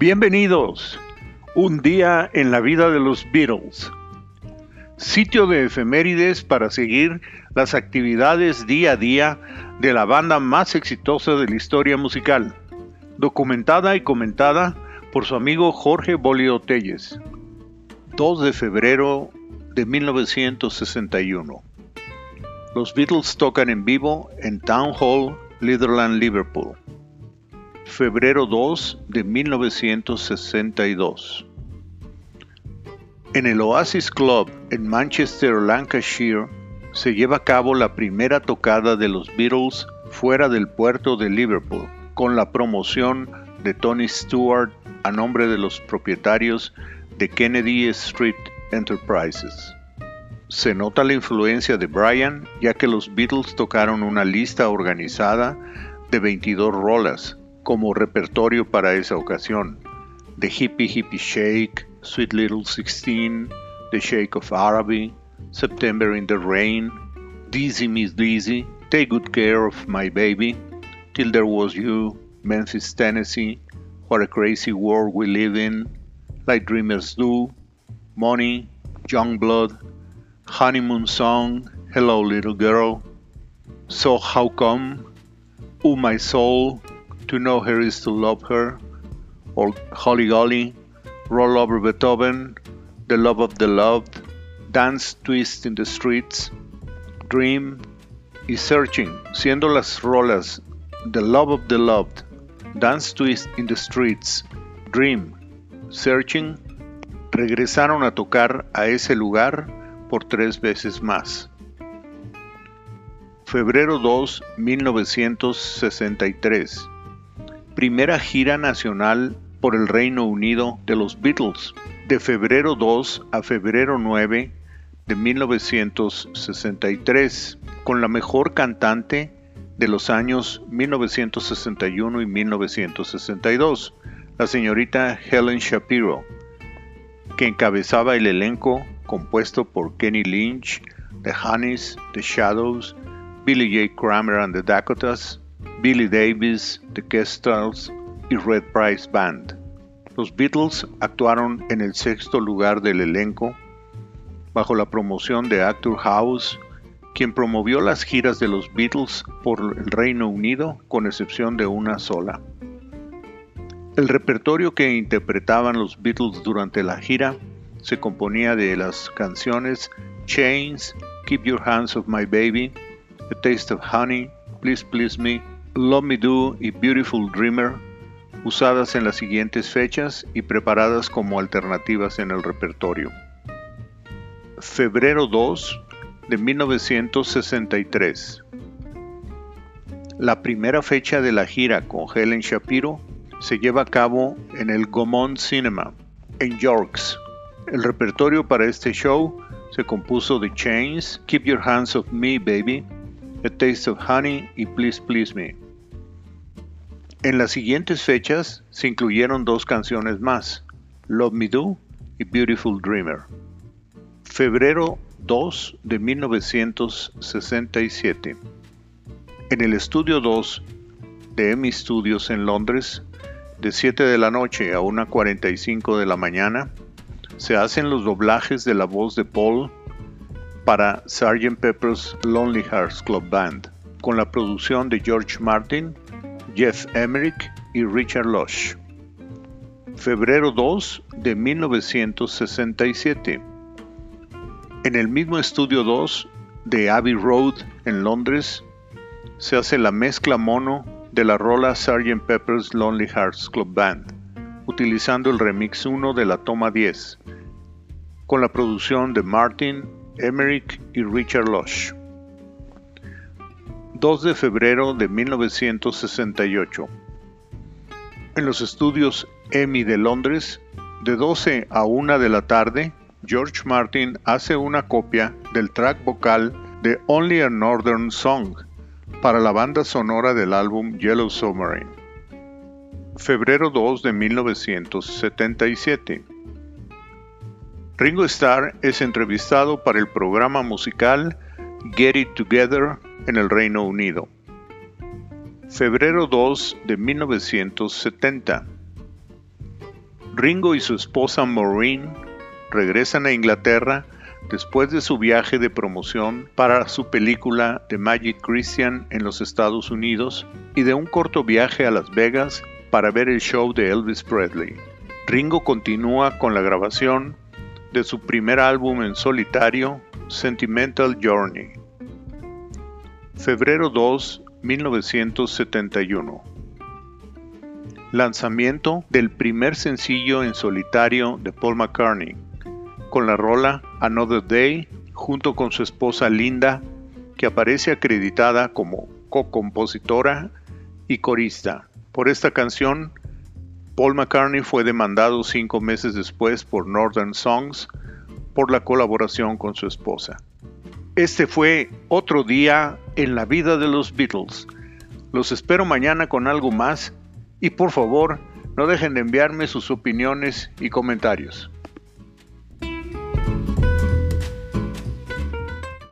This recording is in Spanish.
Bienvenidos. Un día en la vida de los Beatles. Sitio de efemérides para seguir las actividades día a día de la banda más exitosa de la historia musical. Documentada y comentada por su amigo Jorge Bolio Telles. 2 de febrero de 1961. Los Beatles tocan en vivo en Town Hall, Litherland, Liverpool febrero 2 de 1962. En el Oasis Club en Manchester, Lancashire, se lleva a cabo la primera tocada de los Beatles fuera del puerto de Liverpool, con la promoción de Tony Stewart a nombre de los propietarios de Kennedy Street Enterprises. Se nota la influencia de Brian, ya que los Beatles tocaron una lista organizada de 22 rolas, como repertorio para esa ocasión. The Hippie Hippie Shake, Sweet Little Sixteen, The Shake of Araby, September in the Rain, Dizzy Miss Dizzy, Take Good Care of My Baby, Till There Was You, Memphis, Tennessee, What a Crazy World We Live In, Like Dreamers Do, Money, Young Blood, Honeymoon Song, Hello Little Girl, So How Come, Oh My Soul, To Know Her Is to Love Her, or Holly Golly, Roll Over Beethoven, The Love of the Loved, Dance Twist in the Streets, Dream y Searching, siendo las rolas The Love of the Loved, Dance Twist in the Streets, Dream, Searching, regresaron a tocar a ese lugar por tres veces más. Febrero 2, 1963 primera gira nacional por el Reino Unido de los Beatles, de febrero 2 a febrero 9 de 1963, con la mejor cantante de los años 1961 y 1962, la señorita Helen Shapiro, que encabezaba el elenco compuesto por Kenny Lynch, The Honeys, The Shadows, Billy J. Kramer and the Dakotas, Billy Davis, The Kestrels y Red Price Band. Los Beatles actuaron en el sexto lugar del elenco bajo la promoción de Actor House, quien promovió las giras de los Beatles por el Reino Unido con excepción de una sola. El repertorio que interpretaban los Beatles durante la gira se componía de las canciones Chains, Keep Your Hands Off My Baby, A Taste of Honey, Please Please Me, Love Me Do y Beautiful Dreamer, usadas en las siguientes fechas y preparadas como alternativas en el repertorio. Febrero 2 de 1963. La primera fecha de la gira con Helen Shapiro se lleva a cabo en el Gaumont Cinema, en Yorks. El repertorio para este show se compuso de Chains, Keep Your Hands Off Me Baby, A Taste of Honey y Please Please Me. En las siguientes fechas se incluyeron dos canciones más, Love Me Do y Beautiful Dreamer. Febrero 2 de 1967. En el estudio 2 de EMI Studios en Londres, de 7 de la noche a 1.45 de la mañana, se hacen los doblajes de la voz de Paul para Sgt. Pepper's Lonely Hearts Club Band, con la producción de George Martin, Jeff Emerick y Richard Lush. Febrero 2 de 1967. En el mismo estudio 2 de Abbey Road en Londres se hace la mezcla mono de la rola Sgt. Pepper's Lonely Hearts Club Band, utilizando el remix 1 de la toma 10, con la producción de Martin Emmerich y Richard Lush. 2 de febrero de 1968. En los estudios EMI de Londres, de 12 a 1 de la tarde, George Martin hace una copia del track vocal de Only a Northern Song para la banda sonora del álbum Yellow Submarine. Febrero 2 de 1977. Ringo Starr es entrevistado para el programa musical Get It Together en el Reino Unido. Febrero 2 de 1970. Ringo y su esposa Maureen regresan a Inglaterra después de su viaje de promoción para su película The Magic Christian en los Estados Unidos y de un corto viaje a Las Vegas para ver el show de Elvis Presley. Ringo continúa con la grabación de su primer álbum en solitario, Sentimental Journey. Febrero 2, 1971. Lanzamiento del primer sencillo en solitario de Paul McCartney, con la rola Another Day junto con su esposa Linda, que aparece acreditada como co-compositora y corista. Por esta canción, Paul McCartney fue demandado cinco meses después por Northern Songs por la colaboración con su esposa. Este fue otro día en la vida de los Beatles. Los espero mañana con algo más y por favor no dejen de enviarme sus opiniones y comentarios.